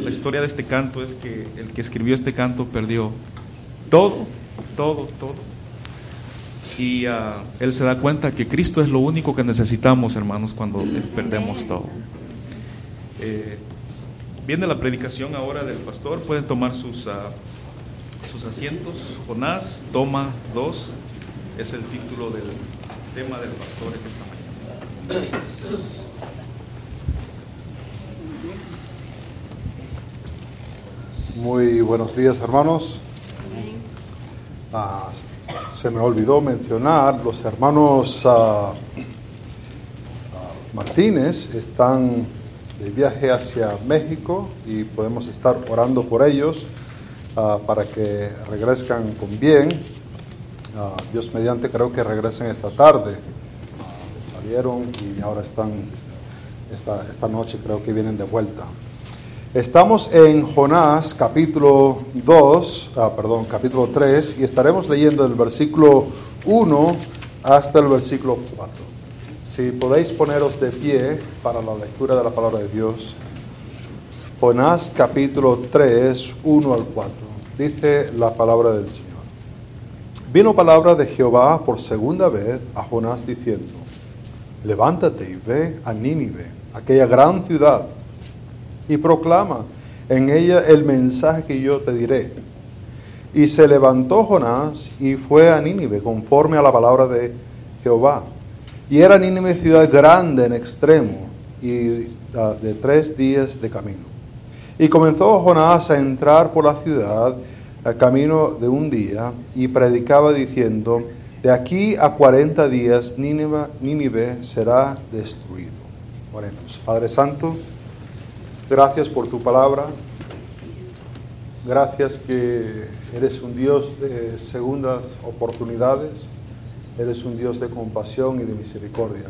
la historia de este canto es que el que escribió este canto perdió todo, todo, todo. Y ah, él se da cuenta que Cristo es lo único que necesitamos, hermanos, cuando perdemos todo. Eh, viene la predicación ahora del pastor. Pueden tomar sus, ah, sus asientos. Jonás toma dos. Es el título del tema del pastor en esta mañana. Muy buenos días, hermanos. Ah, se me olvidó mencionar, los hermanos ah, ah, Martínez están de viaje hacia México y podemos estar orando por ellos para que regresen con bien. Dios mediante creo que regresen esta tarde. salieron y ahora están, esta, esta noche creo que vienen de vuelta. Estamos en Jonás capítulo 2, ah, perdón, capítulo 3 y estaremos leyendo el versículo 1 hasta el versículo 4. Si podéis poneros de pie para la lectura de la palabra de Dios. Jonás capítulo 3, 1 al 4. Dice la palabra del Señor. Vino palabra de Jehová por segunda vez a Jonás diciendo, levántate y ve a Nínive, aquella gran ciudad y proclama en ella el mensaje que yo te diré. Y se levantó Jonás y fue a Nínive conforme a la palabra de Jehová. Y era Nínive ciudad grande en extremo y ah, de tres días de camino. Y comenzó Jonás a entrar por la ciudad a camino de un día y predicaba diciendo, de aquí a cuarenta días Nínive, Nínive será destruido. Oremos. Padre Santo, Gracias por tu palabra. Gracias que eres un Dios de segundas oportunidades. Eres un Dios de compasión y de misericordia.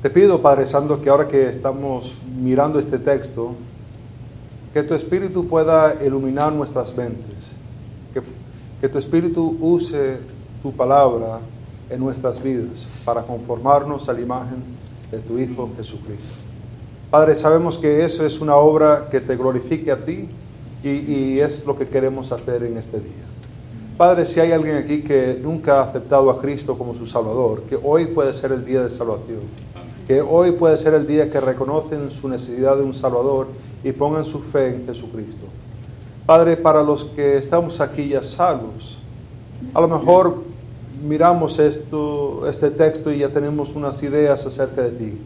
Te pido, Padre Santo, que ahora que estamos mirando este texto, que tu Espíritu pueda iluminar nuestras mentes. Que, que tu Espíritu use tu palabra en nuestras vidas para conformarnos a la imagen de tu Hijo Jesucristo. Padre, sabemos que eso es una obra que te glorifique a ti y, es lo que queremos hacer en este día. Padre, si hay alguien aquí que nunca ha aceptado a Cristo como su Salvador, que hoy puede ser el día de salvación, que hoy puede ser el día que reconocen su necesidad de un Salvador y pongan su fe en Jesucristo. Padre, para los que estamos aquí ya salvos, a lo mejor miramos esto, este texto y ya tenemos unas ideas acerca de ti.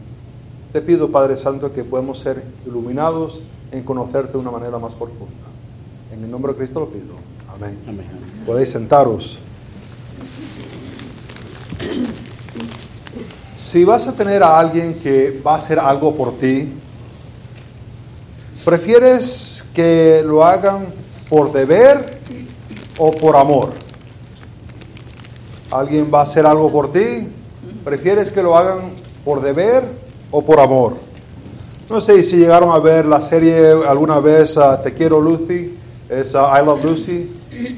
Te pido, Padre Santo, que podamos ser iluminados en conocerte de una manera más profunda. En el nombre de Cristo lo pido. Amén. Podéis sentaros. Si vas a tener a alguien que va a hacer algo por ti, ¿prefieres que lo hagan por deber o por amor? ¿Alguien va a hacer algo por ti? ¿Prefieres que lo hagan por deber o por amor. No sé si llegaron a ver la serie alguna vez uh, Te quiero Lucy, es uh, I Love Lucy.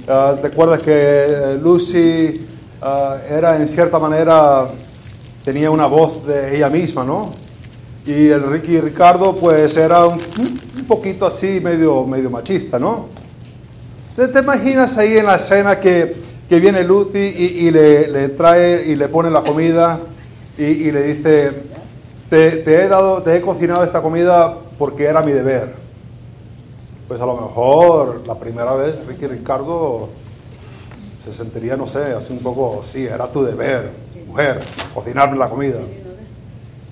Uh, ¿Te acuerdas que Lucy era en cierta manera, tenía una voz de ella misma, ¿no? Y el Ricky Ricardo pues era un, poquito así, medio, medio machista, ¿no? ¿Te, imaginas ahí en la escena que, que viene Lucy y, le, trae y le pone la comida y le dice, te, he dado, te he cocinado esta comida porque era mi deber. Pues a lo mejor la primera vez Ricky Ricardo se sentiría, no sé, así un poco, sí, era tu deber, mujer, cocinarme la comida.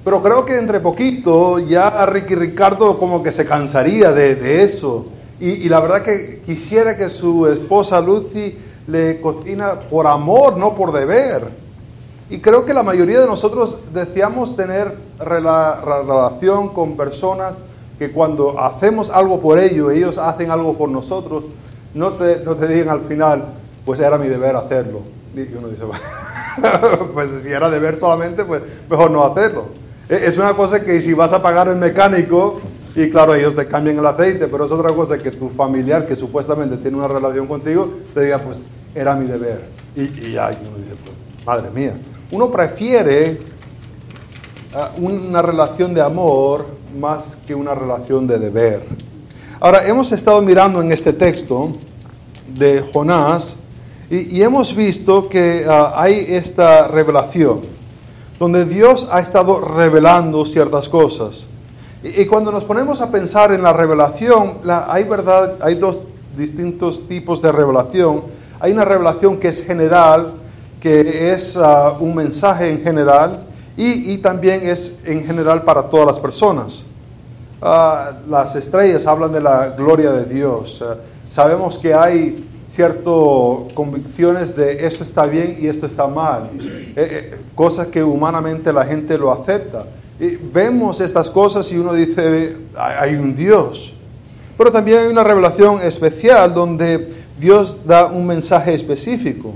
Pero creo que entre poquito ya Ricky Ricardo como que se cansaría de, eso. Y, y, la verdad que quisiera que su esposa Lucy le cocina por amor, no por deber. Y creo que la mayoría de nosotros deseamos tener relación con personas que cuando hacemos algo por ellos, ellos hacen algo por nosotros, no te, no te digan al final, pues era mi deber hacerlo. Y uno dice, pues si era deber solamente, pues mejor no hacerlo. E, es una cosa que si vas a pagar el mecánico, y claro, ellos te cambian el aceite, pero es otra cosa que tu familiar, que supuestamente tiene una relación contigo, te diga, pues era mi deber. Y, y ya, uno dice, pues, madre mía uno prefiere ah, una relación de amor más que una relación de deber. Ahora, hemos estado mirando en este texto de Jonás y, hemos visto que ah, hay esta revelación, donde Dios ha estado revelando ciertas cosas. Y, cuando nos ponemos a pensar en la revelación, la- hay verdad, hay dos distintos tipos de revelación. Hay una revelación que es general, que es ah, un mensaje en general, y, y también es en general para todas las personas. Ah, las estrellas hablan de la gloria de Dios. Ah, sabemos que hay ciertas convicciones de esto está bien y esto está mal. Eh, eh, cosas que humanamente la gente lo acepta. Y vemos estas cosas y uno dice, hay hay un Dios. Pero también hay una revelación especial donde Dios da un mensaje específico.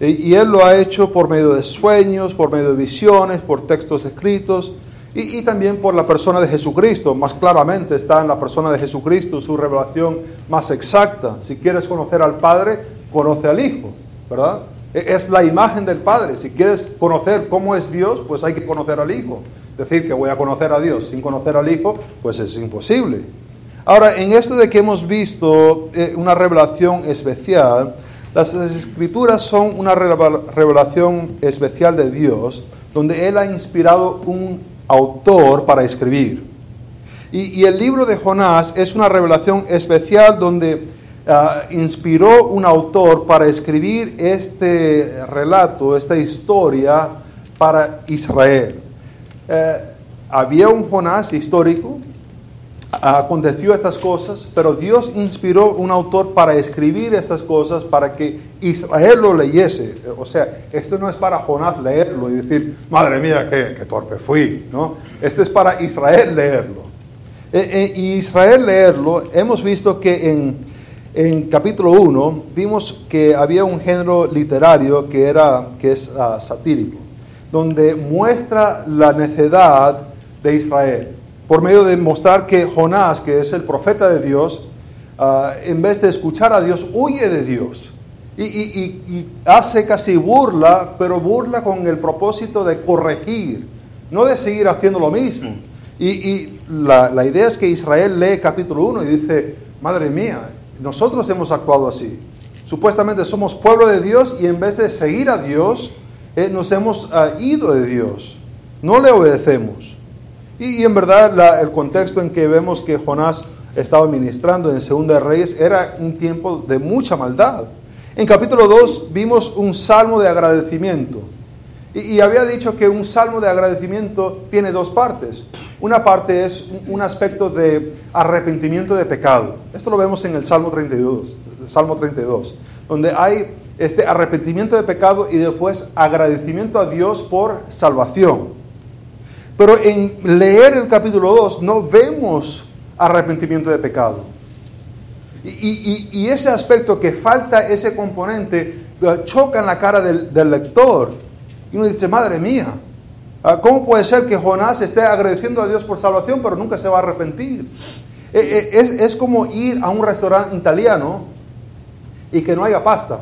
Y Él lo ha hecho por medio de sueños, por medio de visiones, por textos escritos y, y también por la persona de Jesucristo. Más claramente está en la persona de Jesucristo su revelación más exacta. Si quieres conocer al Padre, conoce al Hijo, ¿verdad? E- Es la imagen del Padre. Si quieres conocer cómo es Dios, pues hay que conocer al Hijo. Decir que voy a conocer a Dios sin conocer al Hijo, pues es imposible. Ahora, en esto de que hemos visto eh, una revelación especial, las escrituras son una revela- revelación especial de Dios, donde Él ha inspirado un autor para escribir. Y, y el libro de Jonás es una revelación especial donde ah, inspiró un autor para escribir este relato, esta historia para Israel. Eh, había un Jonás histórico, aconteció estas cosas, pero Dios inspiró un autor para escribir estas cosas para que Israel lo leyese. O sea, esto no es para Jonás leerlo y decir, madre mía, qué, qué torpe fui, ¿no? Esto es para Israel leerlo. Eh, y Israel leerlo, hemos visto que en, en capítulo 1 vimos que había un género literario que, era, que es ah, satírico, donde muestra la necedad de Israel, por medio de mostrar que Jonás, que es el profeta de Dios, ah, en vez de escuchar a Dios, huye de Dios. Y, hace casi burla, pero burla con el propósito de corregir, no de seguir haciendo lo mismo. Y, la idea es que Israel lee capítulo 1 y dice, madre mía, nosotros hemos actuado así. Supuestamente somos pueblo de Dios y en vez de seguir a Dios, eh, nos hemos ah, ido de Dios. No le obedecemos. Y, en verdad el contexto en que vemos que Jonás estaba ministrando en Segunda de Reyes era un tiempo de mucha maldad. En capítulo 2 vimos un salmo de agradecimiento. Y, había dicho que un salmo de agradecimiento tiene dos partes. Una parte es un, un aspecto de arrepentimiento de pecado. Esto lo vemos en el Salmo 32, Salmo 32, donde hay este arrepentimiento de pecado y después agradecimiento a Dios por salvación. Pero en leer el capítulo 2 no vemos arrepentimiento de pecado. Y, y- y- ese aspecto que falta ese componente eh, choca en la cara del, del lector. Y uno dice, madre mía, ah, ¿cómo puede ser que Jonás esté agradeciendo a Dios por salvación pero nunca se va a arrepentir? Eh, eh, es, es como ir a un restaurante italiano y que no haya pasta.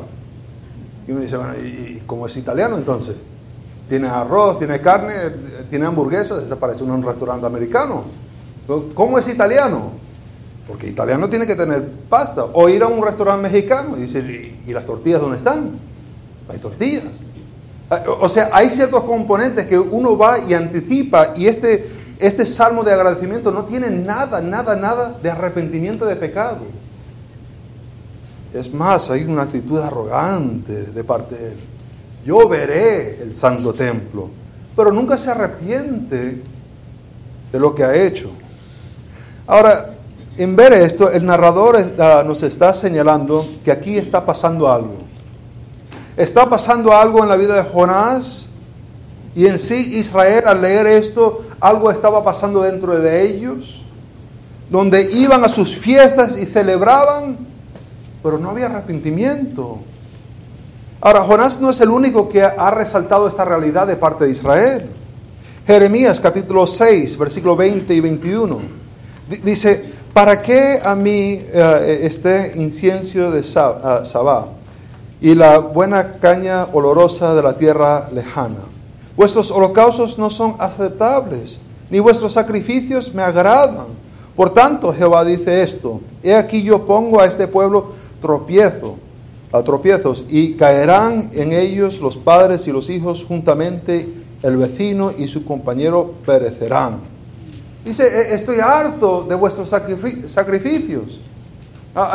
Y uno dice, bueno, ¿y, y cómo es italiano entonces? Tiene arroz, tiene carne, tiene hamburguesas, parece un restaurante americano. ¿Cómo es italiano? Porque italiano tiene que tener pasta. O ir a un restaurante mexicano y dice, ¿y, las tortillas dónde están? Hay tortillas. Ah, O sea, hay ciertos componentes que uno va y anticipa y este, este salmo de agradecimiento no tiene nada, nada, nada de arrepentimiento de pecado. Es más, hay una actitud arrogante de parte de él. Yo veré el santo templo, pero nunca se arrepiente de lo que ha hecho. Ahora, en ver esto, el narrador está- nos está señalando que aquí está pasando algo. Está pasando algo en la vida de Jonás y en sí Israel al leer esto, algo estaba pasando dentro de ellos, donde iban a sus fiestas y celebraban, pero no había arrepentimiento. Ahora, Jonás no es el único que ha resaltado esta realidad de parte de Israel. Jeremías capítulo 6, versículo 20 y 21. Di- Dice, ¿para qué a mí eh, este incienso de ah, Sabá y la buena caña olorosa de la tierra lejana? Vuestros holocaustos no son aceptables, ni vuestros sacrificios me agradan. Por tanto, Jehová dice esto, he aquí yo pongo a este pueblo tropiezo, a tropiezos, y caerán en ellos los padres y los hijos juntamente, el vecino y su compañero perecerán. Dice, "E- estoy harto de vuestros sacrifi- sacrificios.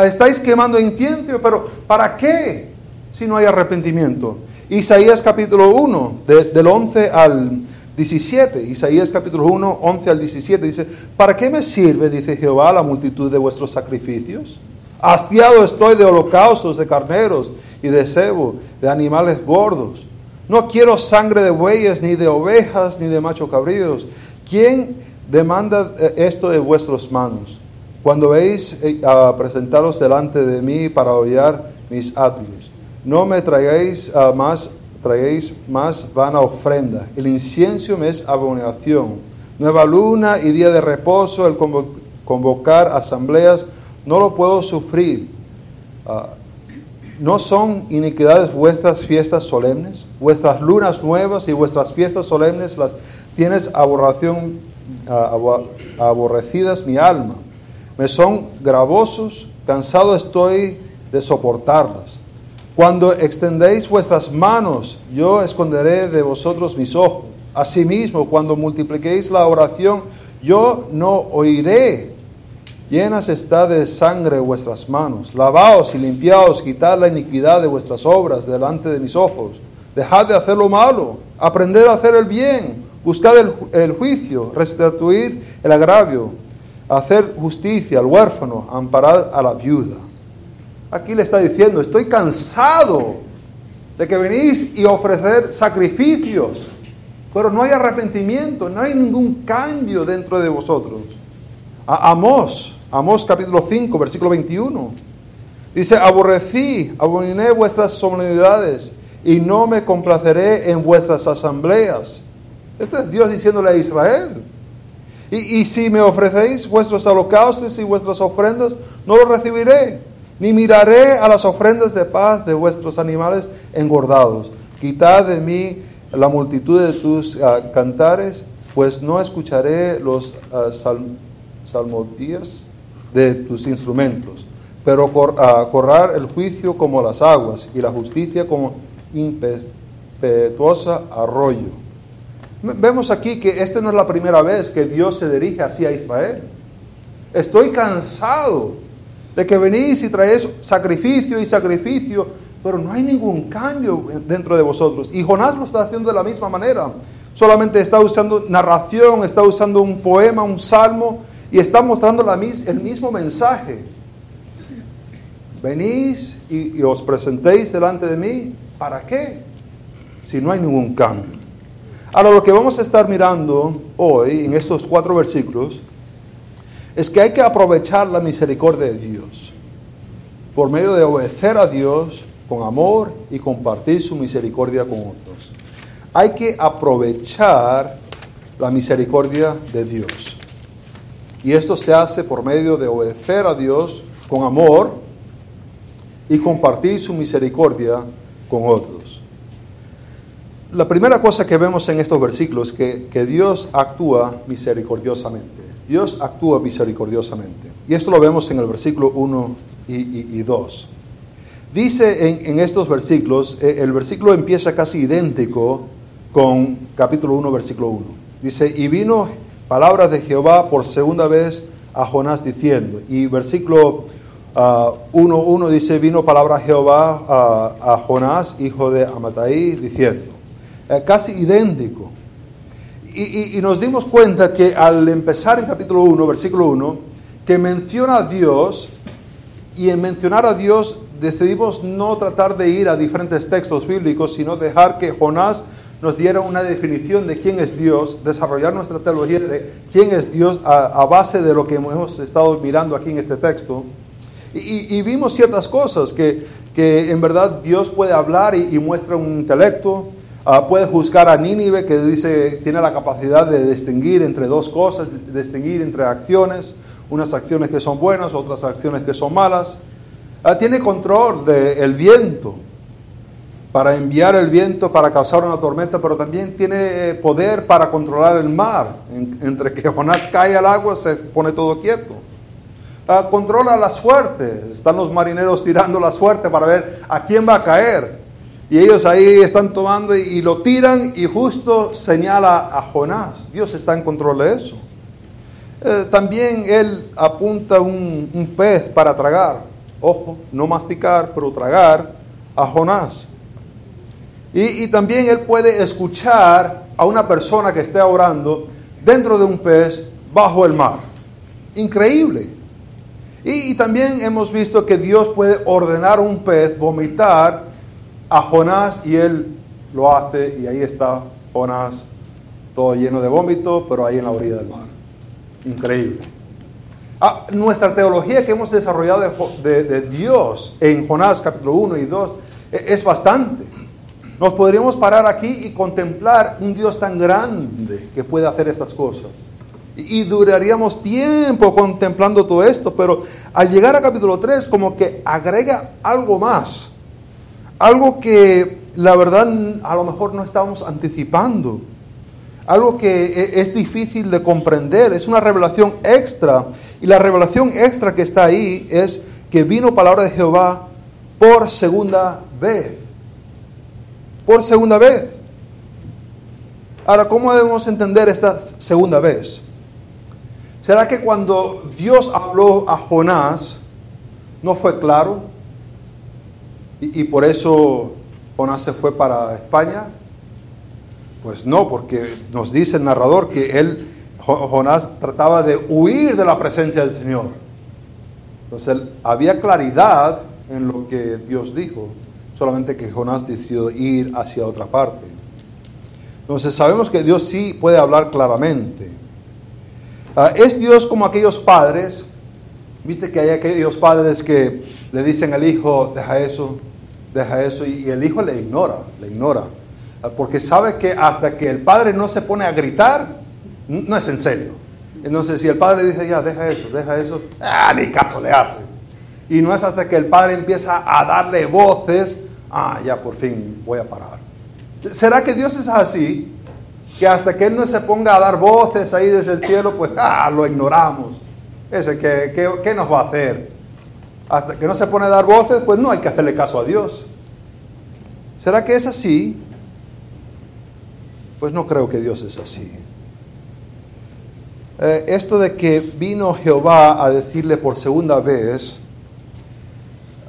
Estáis quemando incienso, pero ¿para qué si no hay arrepentimiento? Isaías capítulo 1, de- del 11 al 17. Isaías capítulo 1, 11 al 17 dice, ¿para qué me sirve, dice Jehová, la multitud de vuestros sacrificios? Hastiado estoy de holocaustos, de carneros y de cebo, de animales gordos. No quiero sangre de bueyes, ni de ovejas, ni de macho cabríos. ¿Quién demanda eh, esto de vuestras manos? Cuando veis eh, a presentaros delante de mí para hollar mis atrios, no me traigáis ah, más, traigáis más vana ofrenda. El incienso me es abominación. Nueva luna y día de reposo, el convo- convocar asambleas, no lo puedo sufrir. Ah, ¿No son iniquidades vuestras fiestas solemnes? Vuestras lunas nuevas y vuestras fiestas solemnes las tienes ah, abo- aborrecidas mi alma. Me son gravosos, cansado estoy de soportarlas. Cuando extendéis vuestras manos, yo esconderé de vosotros mis ojos. Asimismo, cuando multipliquéis la oración, yo no oiré. Llenas está de sangre vuestras manos. Lavaos y limpiaos, quitad la iniquidad de vuestras obras delante de mis ojos. Dejad de hacer lo malo, aprended a hacer el bien, buscad el, ju- el juicio, restituir el agravio, hacer justicia al huérfano, amparad a la viuda. Aquí le está diciendo, estoy cansado de que venís y ofrecer sacrificios, pero no hay arrepentimiento, no hay ningún cambio dentro de vosotros. A- Amós capítulo 5, versículo 21. Dice, aborrecí, abominé vuestras solemnidades y no me complaceré en vuestras asambleas. Este es Dios diciéndole a Israel. Y, y si me ofrecéis vuestros holocaustos y vuestras ofrendas, no los recibiré, ni miraré a las ofrendas de paz de vuestros animales engordados. Quitad de mí la multitud de tus ah, cantares, pues no escucharé los ah, sal- de tus instrumentos. Pero cor- corrar el juicio como las aguas y la justicia como impetuosa arroyo. Vemos aquí que esta no es la primera vez que Dios se dirige hacia Israel. Estoy cansado de que venís y traéis sacrificio y sacrificio, pero no hay ningún cambio dentro de vosotros. Y Jonás lo está haciendo de la misma manera. Solamente está usando narración, está usando un poema, un salmo, y está mostrando el mismo mensaje. Venís y, y os presentéis delante de mí, ¿para qué? Si no hay ningún cambio. Ahora, lo que vamos a estar mirando hoy en estos cuatro versículos es que hay que aprovechar la misericordia de Dios por medio de obedecer a Dios con amor y compartir su misericordia con otros. Hay que aprovechar la misericordia de Dios. Y esto se hace por medio de obedecer a Dios con amor y compartir su misericordia con otros. La primera cosa que vemos en estos versículos es que, que Dios actúa misericordiosamente. Dios actúa misericordiosamente. Y esto lo vemos en el versículo 1 y, 2. Dice en, en estos versículos, eh, el versículo empieza casi idéntico con capítulo 1, versículo 1. Dice, y vino palabras de Jehová por segunda vez a Jonás diciendo, y versículo 1.1 dice, vino palabra Jehová a, Jonás, hijo de Amatai, diciendo, Eh, casi idéntico. Y, y- y nos dimos cuenta que al empezar en capítulo 1, versículo 1, que menciona a Dios, y en mencionar a Dios decidimos no tratar de ir a diferentes textos bíblicos, sino dejar que Jonás nos diera una definición de quién es Dios, desarrollar nuestra teología de quién es Dios a, base de lo que hemos estado mirando aquí en este texto. Y, vimos ciertas cosas, que, que en verdad Dios puede hablar y, muestra un intelecto, ah, puede juzgar a Nínive, que dice, tiene la capacidad de distinguir entre dos cosas, de distinguir entre acciones, unas acciones que son buenas, otras acciones que son malas. Ah, tiene control del viento. Para enviar el viento, para causar una tormenta, pero también tiene eh, poder para controlar el mar. En- entre que Jonás cae al agua, se pone todo quieto. Ah, controla la suerte. Están los marineros tirando la suerte para ver a quién va a caer. Y ellos ahí están tomando y, y lo tiran y justo señala a Jonás. Dios está en control de eso. Eh, también él apunta un, un pez para tragar. Ojo, no masticar, pero tragar a Jonás. Y, también él puede escuchar a una persona que esté orando dentro de un pez bajo el mar. Increíble. Y, también hemos visto que Dios puede ordenar a un pez vomitar a Jonás y él lo hace y ahí está Jonás todo lleno de vómito, pero ahí en la orilla del mar. Increíble. Ah, nuestra teología que hemos desarrollado de- de Dios en Jonás capítulo 1 y 2 e- es bastante. Nos podríamos parar aquí y contemplar un Dios tan grande que puede hacer estas cosas. Y, duraríamos tiempo contemplando todo esto, pero al llegar a capítulo 3 como que agrega algo más. Algo que la verdad a lo mejor no estábamos anticipando. Algo que e- es difícil de comprender, es una revelación extra. Y la revelación extra que está ahí es que vino palabra de Jehová por segunda vez. Por segunda vez. Ahora, ¿cómo debemos entender esta segunda vez? ¿Será que cuando Dios habló a Jonás no fue claro? Y, por eso Jonás se fue para España. Pues no, porque nos dice el narrador que él, Jo- Jonás trataba de huir de la presencia del Señor. Entonces había claridad en lo que Dios dijo, solamente que Jonás decidió ir hacia otra parte. Entonces sabemos que Dios sí puede hablar claramente. Ah, es Dios como aquellos padres, viste que hay aquellos padres que le dicen al hijo, deja eso, deja eso, y el hijo le ignora, le ignora, Ah, porque sabe que hasta que el padre no se pone a gritar, no es en serio. Entonces si el padre dice, ya, deja eso, deja eso, ah, ni caso le hace. Y no es hasta que el padre empieza a darle voces, ah, ya por fin voy a parar. ¿Será que Dios es así? Que hasta que Él no se ponga a dar voces ahí desde el cielo, pues ah, lo ignoramos. Ese que, que- ¿qué nos va a hacer? Hasta que no se pone a dar voces, pues no hay que hacerle caso a Dios. ¿Será que es así? Pues no creo que Dios es así. Eh, esto de que vino Jehová a decirle por segunda vez,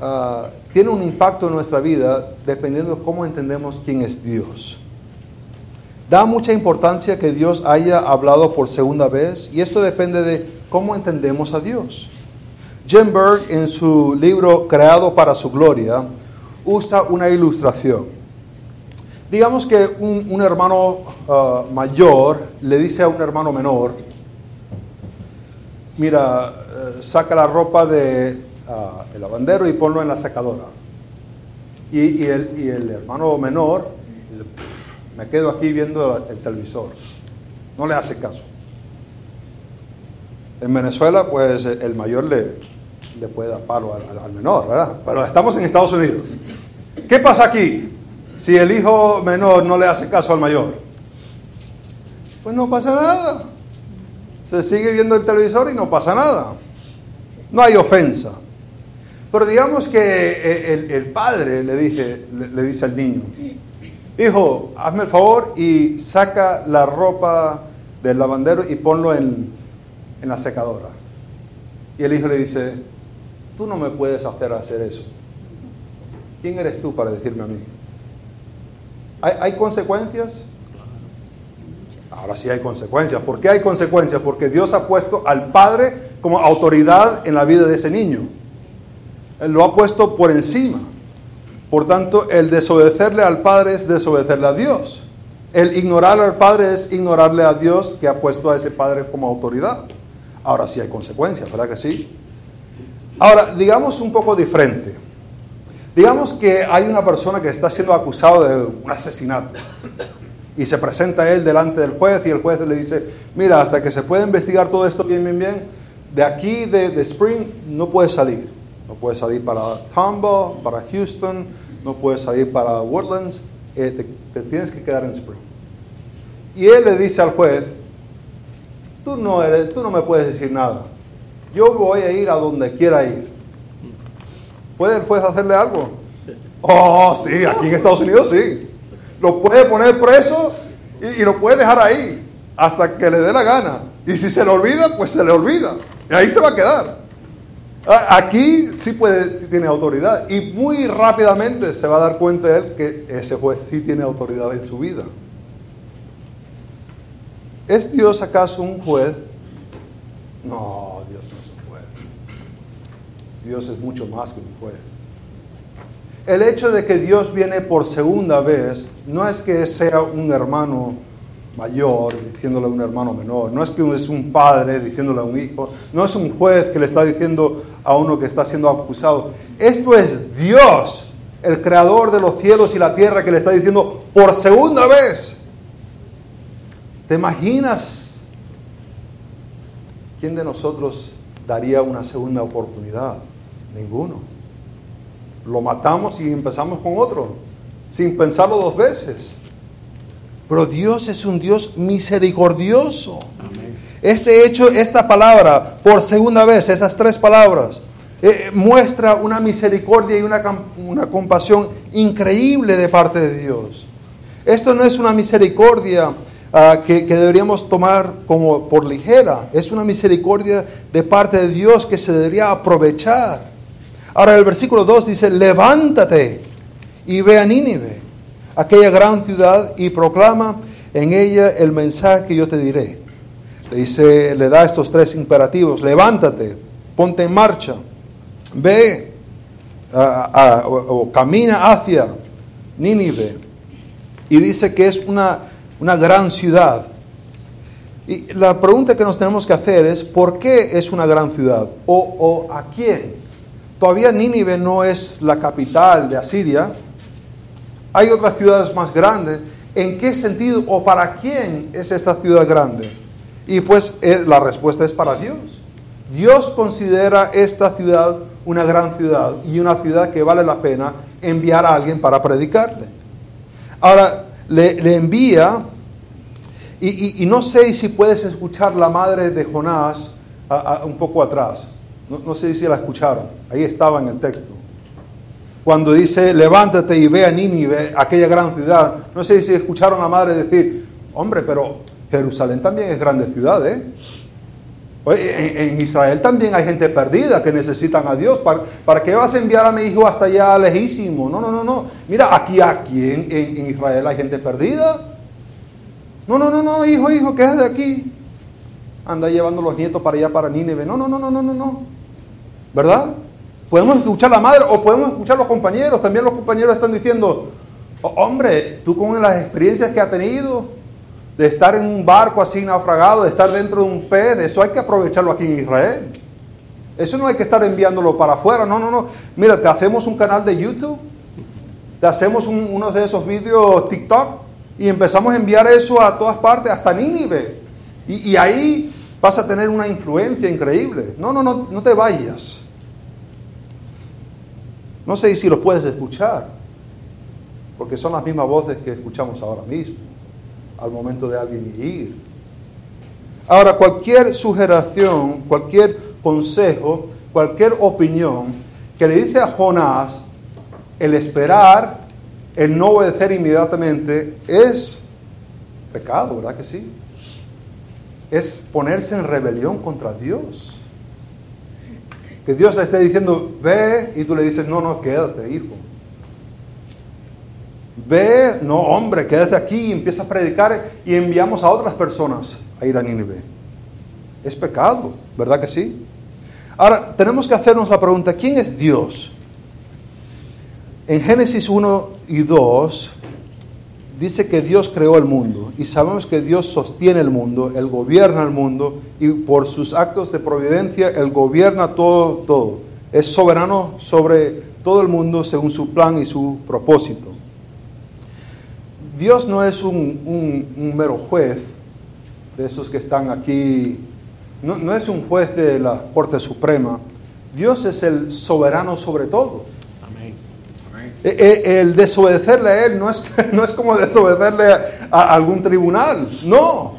ah, tiene un impacto en nuestra vida dependiendo de cómo entendemos quién es Dios. Da mucha importancia que Dios haya hablado por segunda vez y esto depende de cómo entendemos a Dios. Jim Berg en su libro Creado para su Gloria usa una ilustración. Digamos que un, hermano ah, mayor le dice a un hermano menor, mira, eh, saca la ropa del lavandero y ponlo en la secadora. Y, el, y el hermano menor dice, "Pff, me quedo aquí viendo el televisor. No le hace caso. En Venezuela, pues el mayor le, puede dar palo al, al- al menor, ¿verdad? Pero estamos en Estados Unidos. ¿Qué pasa aquí? Si el hijo menor no le hace caso al mayor, pues no pasa nada. Se sigue viendo el televisor y no pasa nada. No hay ofensa. Pero digamos que eh, el, el padre le, dije, le, dice al niño, hijo, hazme el favor y saca la ropa del lavandero y ponlo en, en la secadora. Y el hijo le dice, tú no me puedes hacer hacer eso. ¿Quién eres tú para decirme a mí? ¿Hay, hay consecuencias? Ahora sí hay consecuencias. ¿Por qué hay consecuencias? Porque Dios ha puesto al padre como autoridad en la vida de ese niño. Lo ha puesto por encima. Por tanto, el desobedecerle al padre es desobedecerle a Dios. El ignorar al padre es ignorarle a Dios que ha puesto a ese padre como autoridad. Ahora sí hay consecuencias, ¿verdad que sí? Ahora, digamos un poco diferente. Digamos que hay una persona que está siendo acusada de un asesinato y se presenta él delante del juez y el juez le dice, mira, hasta que se pueda investigar todo esto bien, bien, bien, de aquí, de, de Spring, no puedes salir. No puedes salir para Tampa, para Houston, no puedes salir para Woodlands, eh, te, te tienes que quedar en Spring. Y él le dice al juez, tú no, eres, tú no me puedes decir nada, yo voy a ir a donde quiera ir. ¿Puede el juez hacerle algo? Oh, sí, aquí en Estados Unidos sí. Lo puede poner preso y, y lo puede dejar ahí hasta que le dé la gana. Y si se le olvida, pues se le olvida. Y ahí se va a quedar. A- Aquí sí tiene autoridad. Y muy rápidamente se va a dar cuenta él que ese juez sí tiene autoridad en su vida. ¿Es Dios acaso un juez? No, Dios no es un juez. Dios es mucho más que un juez. El hecho de que Dios viene por segunda vez no es que sea un hermano mayor diciéndole a un hermano menor, no es que es un padre diciéndole a un hijo, no es un juez que le está diciendo a uno que está siendo acusado. Esto es Dios, el creador de los cielos y la tierra, que le está diciendo por segunda vez. ¿Te imaginas quién de nosotros daría una segunda oportunidad? Ninguno. Lo matamos y empezamos con otro, sin pensarlo dos veces. Pero Dios es un Dios misericordioso. Este hecho, esta palabra, por segunda vez, esas tres palabras, eh, muestra una misericordia y una, una compasión increíble de parte de Dios. Esto no es una misericordia ah, que, que deberíamos tomar como por ligera, es una misericordia de parte de Dios que se debería aprovechar. Ahora el versículo 2 dice, levántate y ve a Nínive, aquella gran ciudad, y proclama en ella el mensaje que yo te diré. Le dice, le da estos tres imperativos, levántate, ponte en marcha, ve o, o camina hacia Nínive. Y dice que es una, una gran ciudad. Y la pregunta que nos tenemos que hacer es, ¿por qué es una gran ciudad? ¿O, o a quién? Todavía Nínive no es la capital de Asiria. Hay otras ciudades más grandes. ¿En qué sentido o para quién es esta ciudad grande? Y pues eh, la respuesta es para Dios. Dios considera esta ciudad una gran ciudad y una ciudad que vale la pena enviar a alguien para predicarle. Ahora, le, envía, y, no sé si puedes escuchar la madre de Jonás a- un poco atrás. No, no sé si la escucharon, ahí estaba en el texto. Cuando dice, levántate y ve a Nínive, aquella gran ciudad. No sé si escucharon a la madre decir, hombre, pero Jerusalén también es grande ciudad, ¿eh? En, Israel también hay gente perdida que necesitan a Dios. ¿Para, ¿Para qué vas a enviar a mi hijo hasta allá lejísimo? No, no, no, no. Mira, aquí, aquí en, en- Israel hay gente perdida. No, no, no, no, hijo, hijo, ¿qué haces aquí? Anda llevando los nietos para allá, para Nínive. No, no, no, no, no, no, no. ¿Verdad? Podemos escuchar a la madre o podemos escuchar a los compañeros. También los compañeros están diciendo, "Oh, hombre, tú con las experiencias que has tenido, de estar en un barco así naufragado, de estar dentro de un pez, eso hay que aprovecharlo aquí en Israel. Eso no hay que estar enviándolo para afuera, no, no, no. Mira, te hacemos un canal de YouTube, te hacemos un- uno de esos vídeos TikTok y empezamos a enviar eso a todas partes, hasta Nínive. Y, y ahí vas a tener una influencia increíble. No, no, no, no te vayas. No sé si los puedes escuchar, porque son las mismas voces que escuchamos ahora mismo, al momento de alguien ir. Ahora, cualquier sugeración, cualquier consejo, cualquier opinión que le dice a Jonás, el esperar, el no obedecer inmediatamente, es pecado, ¿verdad que sí? Es ponerse en rebelión contra Dios. Que Dios le esté diciendo, ve, y tú le dices, no, no, quédate, hijo. Ve, no, hombre, quédate aquí y empieza a predicar y enviamos a otras personas a ir a Nínive. Es pecado, ¿verdad que sí? Ahora, tenemos que hacernos la pregunta, ¿quién es Dios? En Génesis 1 y 2 dice que Dios creó el mundo y sabemos que Dios sostiene el mundo, Él gobierna el mundo y por sus actos de providencia Él gobierna todo, todo. Es soberano sobre todo el mundo según su plan y su propósito. Dios no es un, un- un mero juez de esos que están aquí, no, no es un juez de la Corte Suprema. Dios es el soberano sobre todo. Amén. E- e- El desobedecerle a Él no es, no es como desobedecerle a algún tribunal, no.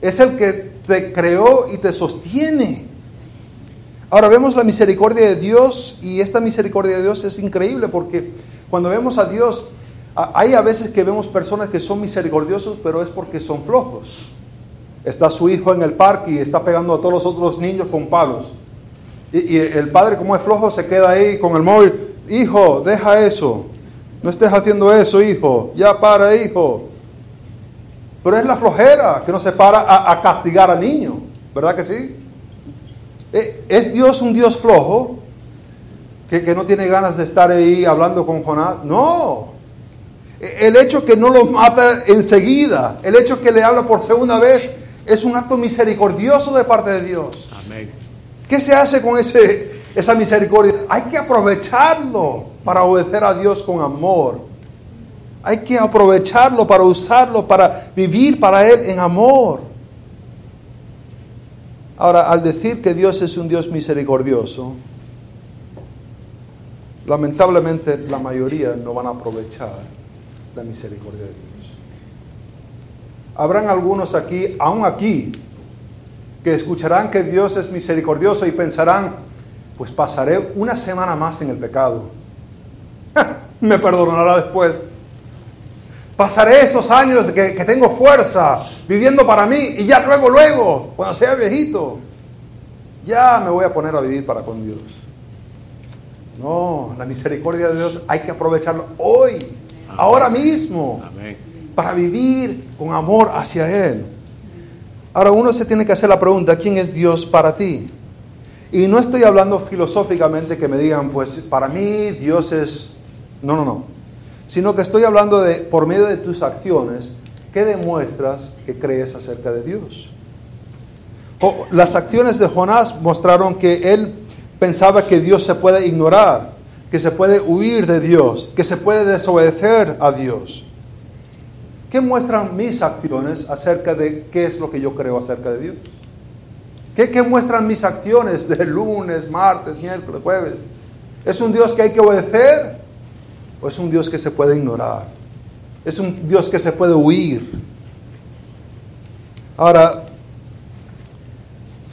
Es el que te creó y te sostiene. Ahora vemos la misericordia de Dios y esta misericordia de Dios es increíble porque cuando vemos a Dios, hay a veces que vemos personas que son misericordiosos, pero es porque son flojos. Está su hijo en el parque y está pegando a todos los otros niños con palos. Y, el padre, como es flojo, se queda ahí con el móvil. Hijo, deja eso. No estés haciendo eso, hijo. Ya para, hijo. Pero es la flojera que no se para a, a castigar al niño. ¿Verdad que sí? Eh, ¿Es Dios un Dios flojo? Que, que no tiene ganas de estar ahí hablando con Jonás. No. El hecho que no lo mata enseguida, el hecho que le habla por segunda vez, es un acto misericordioso de parte de Dios. Amén. ¿Qué se hace con ese, esa misericordia? Hay que aprovecharlo para obedecer a Dios con amor. Hay que aprovecharlo para usarlo, para vivir para Él en amor. Ahora, al decir que Dios es un Dios misericordioso, lamentablemente la mayoría no van a aprovechar la misericordia de Dios. Habrán algunos aquí, aún aquí, que escucharán que Dios es misericordioso y pensarán, pues pasaré una semana más en el pecado. Me perdonará después. Pasaré estos años que, tengo fuerza viviendo para mí y ya luego, luego, cuando sea viejito, ya me voy a poner a vivir para con Dios. No, la misericordia de Dios hay que aprovecharlo hoy, ahora mismo Amén. para vivir con amor hacia Él. Ahora uno se tiene que hacer la pregunta, ¿quién es Dios para ti? Y no estoy hablando filosóficamente que me digan, pues para mí Dios es... No, no, no. Sino que estoy hablando de, por medio de tus acciones, ¿qué demuestras que crees acerca de Dios? Las acciones de Jonás mostraron que él pensaba que Dios se puede ignorar, que se puede huir de Dios, que se puede desobedecer a Dios. ¿Qué muestran mis acciones acerca de qué es lo que yo creo acerca de Dios? ¿Qué, muestran mis acciones de lunes, martes, miércoles, jueves? ¿Es un Dios que hay que obedecer o es un Dios que se puede ignorar? ¿Es un Dios que se puede huir? Ahora,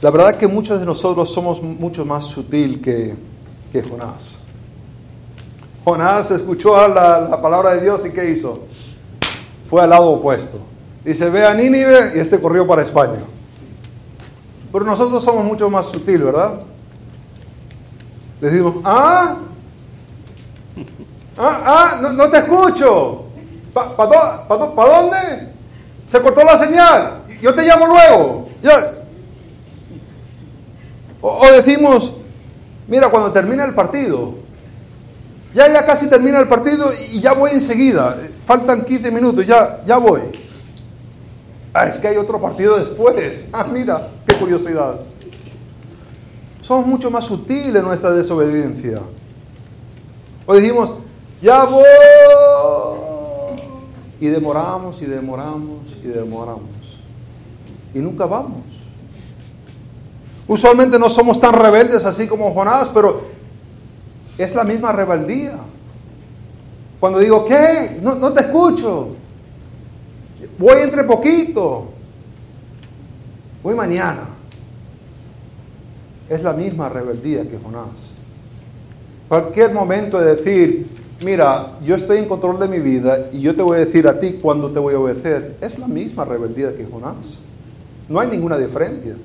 la verdad que muchos de nosotros somos mucho más sutil que, que Jonás. Jonás escuchó la, la palabra de Dios y ¿qué hizo? Fue al lado opuesto. Dice, ve a Nínive y este corrió para España. Pero nosotros somos mucho más sutil, ¿verdad? Decimos, ah, ah, ah, no, no te escucho. ¿Para pa, pa pa dónde? Se cortó la señal. Yo te llamo luego. O, o decimos, mira, cuando termina el partido, ya, ya casi termina el partido y ya voy enseguida. Faltan 15 minutos, ya, ya voy. Ah, es que hay otro partido después. Ah, mira, qué curiosidad. Somos mucho más sutiles en nuestra desobediencia. O decimos, ya voy. Y demoramos y demoramos y demoramos. Y nunca vamos. Usualmente no somos tan rebeldes así como Jonás, pero es la misma rebeldía. Cuando digo, ¿qué? No, no te escucho. Voy entre poquito. Voy mañana. Es la misma rebeldía que Jonás. Cualquier momento de decir, mira, yo estoy en control de mi vida y yo te voy a decir a ti cuándo te voy a obedecer, es la misma rebeldía que Jonás. No hay ninguna diferencia.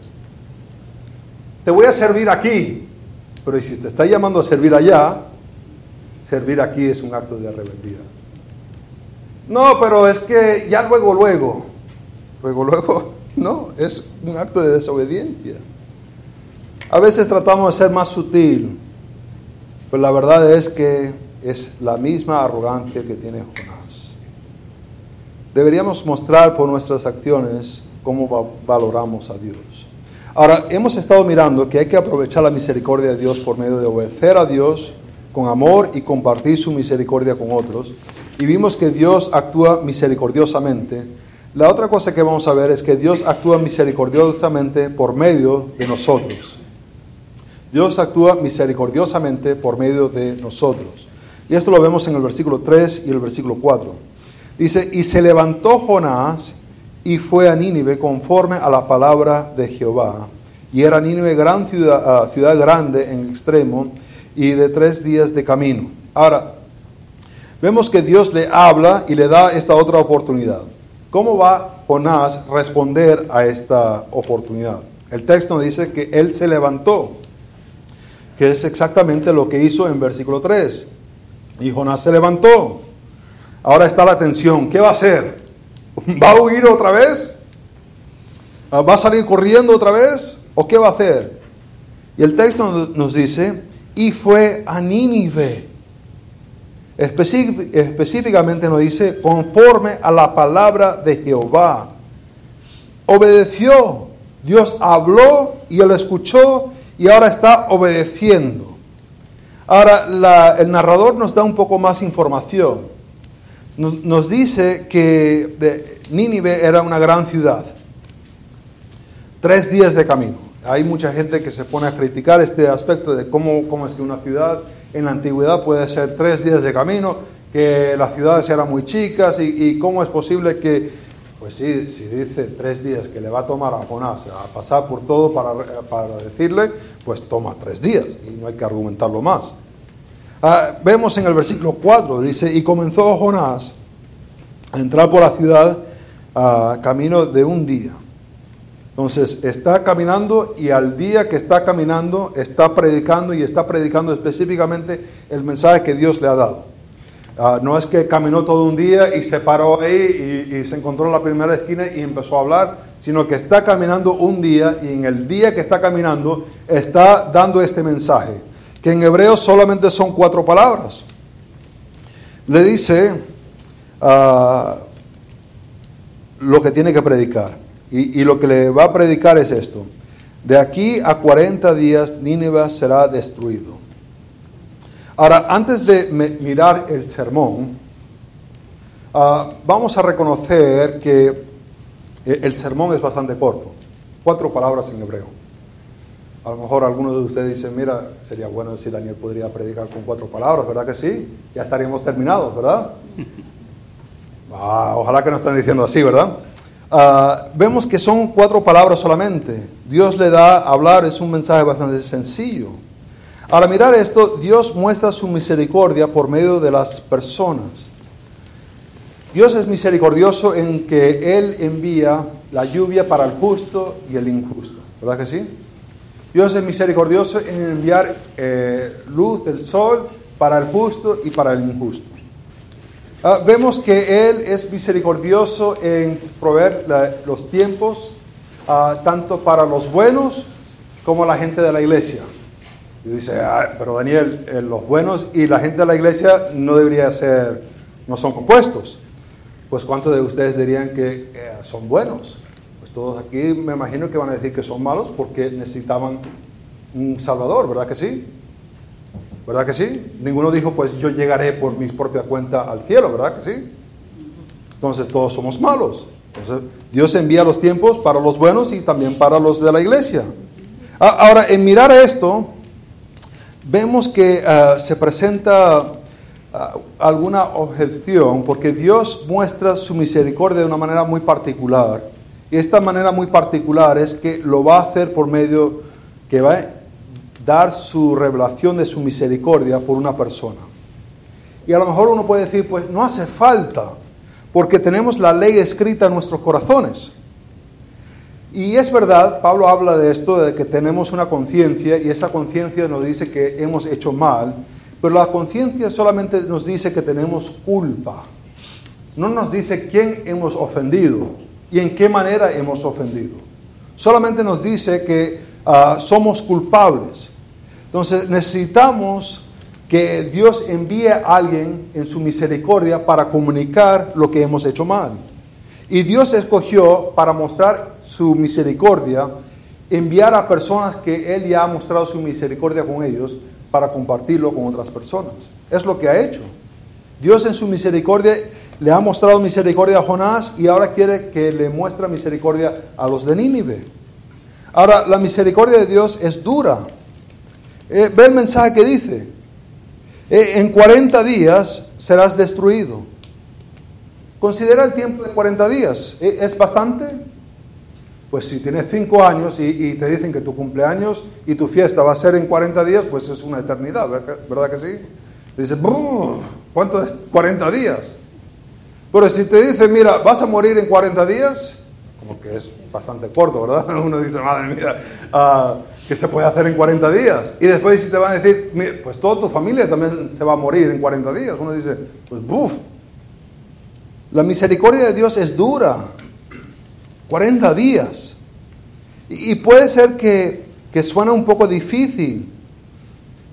Te voy a servir aquí, pero si te está llamando a servir allá, servir aquí es un acto de rebeldía. No, pero es que ya luego, luego, luego, luego, no, es un acto de desobediencia. A veces tratamos de ser más sutil, pero la verdad es que es la misma arrogancia que tiene Jonás. Deberíamos mostrar por nuestras acciones cómo va- valoramos a Dios. Ahora, hemos estado mirando que hay que aprovechar la misericordia de Dios por medio de obedecer a Dios con amor y compartir su misericordia con otros. Y vimos que Dios actúa misericordiosamente. La otra cosa que vamos a ver es que Dios actúa misericordiosamente por medio de nosotros. Dios actúa misericordiosamente por medio de nosotros. Y esto lo vemos en el versículo 3 y el versículo 4. Dice, y se levantó Jonás y fue a Nínive conforme a la palabra de Jehová. Y era Nínive gran ciudad, ah, ciudad grande en extremo y de tres días de camino. Ahora, vemos que Dios le habla y le da esta otra oportunidad. ¿Cómo va Jonás a responder a esta oportunidad? El texto dice que él se levantó, que es exactamente lo que hizo en versículo 3. Y Jonás se levantó. Ahora está la atención. ¿Qué va a hacer? ¿Va a huir otra vez? ¿Va a salir corriendo otra vez? ¿O qué va a hacer? Y el texto nos dice, y fue a Nínive. Específicamente nos dice, conforme a la palabra de Jehová. Obedeció. Dios habló y él escuchó y ahora está obedeciendo. Ahora, el narrador nos da un poco más información. Nos, dice que Nínive era una gran ciudad. Tres días de camino. Hay mucha gente que se pone a criticar este aspecto de cómo, cómo es que una ciudad en la antigüedad puede ser tres días de camino, que las ciudades eran muy chicas y, cómo es posible que, pues sí, si dice tres días que le va a tomar a Jonás a pasar por todo para, para decirle, pues toma tres días y no hay que argumentarlo más. Ah, vemos en el versículo 4, dice, y comenzó Jonás a entrar por la ciudad a camino de un día. Entonces está caminando y al día que está caminando está predicando y está predicando específicamente el mensaje que Dios le ha dado. Ah, no es que caminó todo un día y se paró ahí y, se encontró en la primera esquina y empezó a hablar, sino que está caminando un día y en el día que está caminando está dando este mensaje, que en hebreo solamente son cuatro palabras. Le dice ah, lo que tiene que predicar. Y, lo que le va a predicar es esto. De aquí a 40 días Nínive será destruido. Ahora, antes de mirar el sermón, ah, vamos a reconocer que eh, el sermón es bastante corto. Cuatro palabras en hebreo. A lo mejor algunos de ustedes dicen, mira, sería bueno si Daniel podría predicar con cuatro palabras, ¿verdad que sí? Ya estaríamos terminados, ¿verdad? Ah, ojalá que no estén diciendo así, ¿verdad? Ah, vemos que son cuatro palabras solamente. Dios le da a hablar, es un mensaje bastante sencillo. Al mirar esto, Dios muestra su misericordia por medio de las personas. Dios es misericordioso en que Él envía la lluvia para el justo y el injusto. ¿Verdad que sí? Dios es misericordioso en enviar eh, luz del sol para el justo y para el injusto. Ah, vemos que Él es misericordioso en proveer los tiempos, ah, tanto para los buenos como la gente de la iglesia. Y dice, ah, pero Daniel, eh, los buenos y la gente de la iglesia no debería ser, no son compuestos. Pues ¿cuántos de ustedes dirían que eh, son buenos? Todos aquí me imagino que van a decir que son malos porque necesitaban un Salvador, ¿verdad que sí? ¿Verdad que sí? Ninguno dijo, pues yo llegaré por mi propia cuenta al cielo, ¿verdad que sí? Entonces todos somos malos. Entonces Dios envía los tiempos para los buenos y también para los de la iglesia. Ahora, en mirar esto, vemos que ah, se presenta ah, alguna objeción porque Dios muestra su misericordia de una manera muy particular. Y esta manera muy particular es que lo va a hacer por medio que va dar su revelación de su misericordia por una persona. Y a lo mejor uno puede decir, pues no hace falta, porque tenemos la ley escrita en nuestros corazones. Y es verdad, Pablo habla de esto, de que tenemos una conciencia y esa conciencia nos dice que hemos hecho mal, pero la conciencia solamente nos dice que tenemos culpa. No nos dice quién hemos ofendido y en qué manera hemos ofendido. Solamente nos dice que ah, somos culpables. Entonces necesitamos que Dios envíe a alguien en su misericordia para comunicar lo que hemos hecho mal. Y Dios escogió para mostrar su misericordia, enviar a personas que Él ya ha mostrado su misericordia con ellos para compartirlo con otras personas. Es lo que ha hecho. Dios en su misericordia le ha mostrado misericordia a Jonás y ahora quiere que le muestre misericordia a los de Nínive. Ahora, la misericordia de Dios es dura. Eh, ve el mensaje que dice. Eh, En 40 días serás destruido. Considera el tiempo de 40 días. ¿E- ¿Es bastante? Pues si tienes 5 años y, te dicen que tu cumpleaños y tu fiesta va a ser en 40 días, pues es una eternidad, ¿verdad que- ¿verdad que sí? Dices, "Brr, ¿cuánto es 40 días? Pero si te dicen, mira, vas a morir en 40 días, como que es bastante corto, ¿verdad? Uno dice, madre mía, ah, ¿qué se puede hacer en 40 días? Y después si te van a decir, "Mira, pues toda tu familia también se va a morir en 40 días. Uno dice, pues buf, la misericordia de Dios es dura. 40 días. Y, y puede ser que, que suena un poco difícil,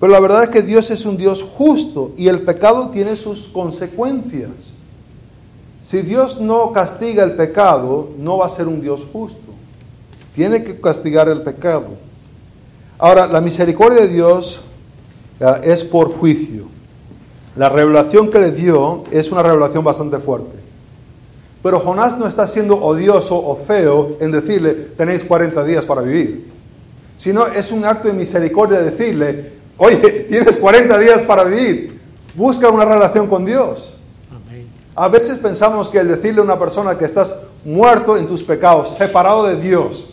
pero la verdad es que Dios es un Dios justo y el pecado tiene sus consecuencias. Si Dios no castiga el pecado, no va a ser un Dios justo. Tiene que castigar el pecado. Ahora, la misericordia de Dios eh, es por juicio. La revelación que le dio es una revelación bastante fuerte. Pero Jonás no está siendo odioso o feo en decirle, tenéis 40 días para vivir. Sino es un acto de misericordia decirle, oye, tienes 40 días para vivir. Busca una relación con Dios. A veces pensamos que el decirle a una persona que estás muerto en tus pecados, separado de Dios,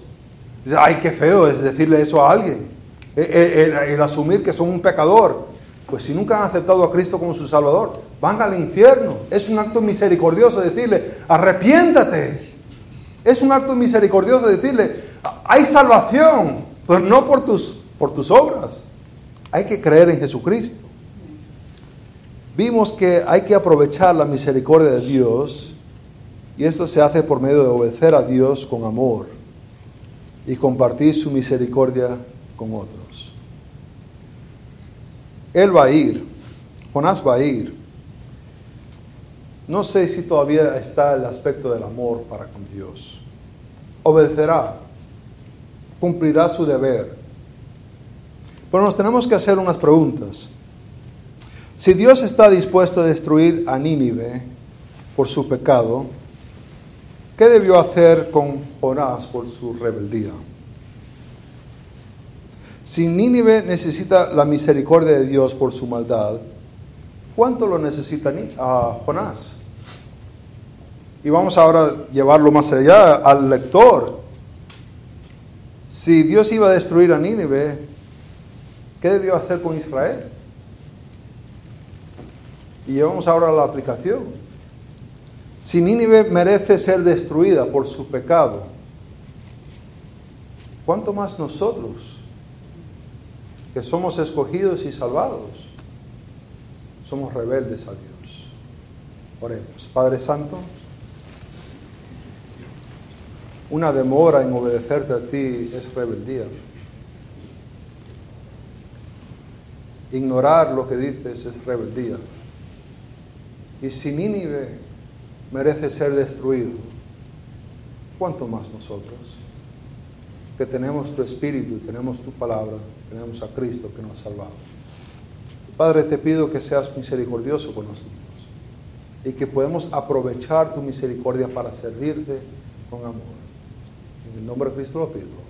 ay, qué feo es decirle eso a alguien. El, el- el asumir que son un pecador. Pues si nunca han aceptado a Cristo como su Salvador, van al infierno. Es un acto misericordioso decirle, arrepiéntate. Es un acto misericordioso decirle, hay salvación, pero no por tus, por tus obras. Hay que creer en Jesucristo. Vimos que hay que aprovechar la misericordia de Dios y esto se hace por medio de obedecer a Dios con amor y compartir su misericordia con otros. Él va a ir, Jonás va a ir. No sé si todavía está el aspecto del amor para con Dios. Obedecerá, cumplirá su deber. Pero nos tenemos que hacer unas preguntas. Si Dios está dispuesto a destruir a Nínive por su pecado, ¿qué debió hacer con Jonás por su rebeldía? Si Nínive necesita la misericordia de Dios por su maldad, ¿cuánto lo necesita Jonás? Y vamos ahora a llevarlo más allá al lector. Si Dios iba a destruir a Nínive, ¿qué debió hacer con Israel? Y llevamos ahora a la aplicación. Si Nínive merece ser destruida por su pecado, ¿cuánto más nosotros, que somos escogidos y salvados, somos rebeldes a Dios? Oremos. Padre Santo, una demora en obedecerte a ti es rebeldía. Ignorar lo que dices es rebeldía. Y si Nínive merece ser destruido, ¿cuánto más nosotros? Que tenemos tu espíritu, tenemos tu palabra, tenemos a Cristo que nos ha salvado. Padre, te pido que seas misericordioso con nosotros y que podamos aprovechar tu misericordia para servirte con amor. En el nombre de Cristo lo pido.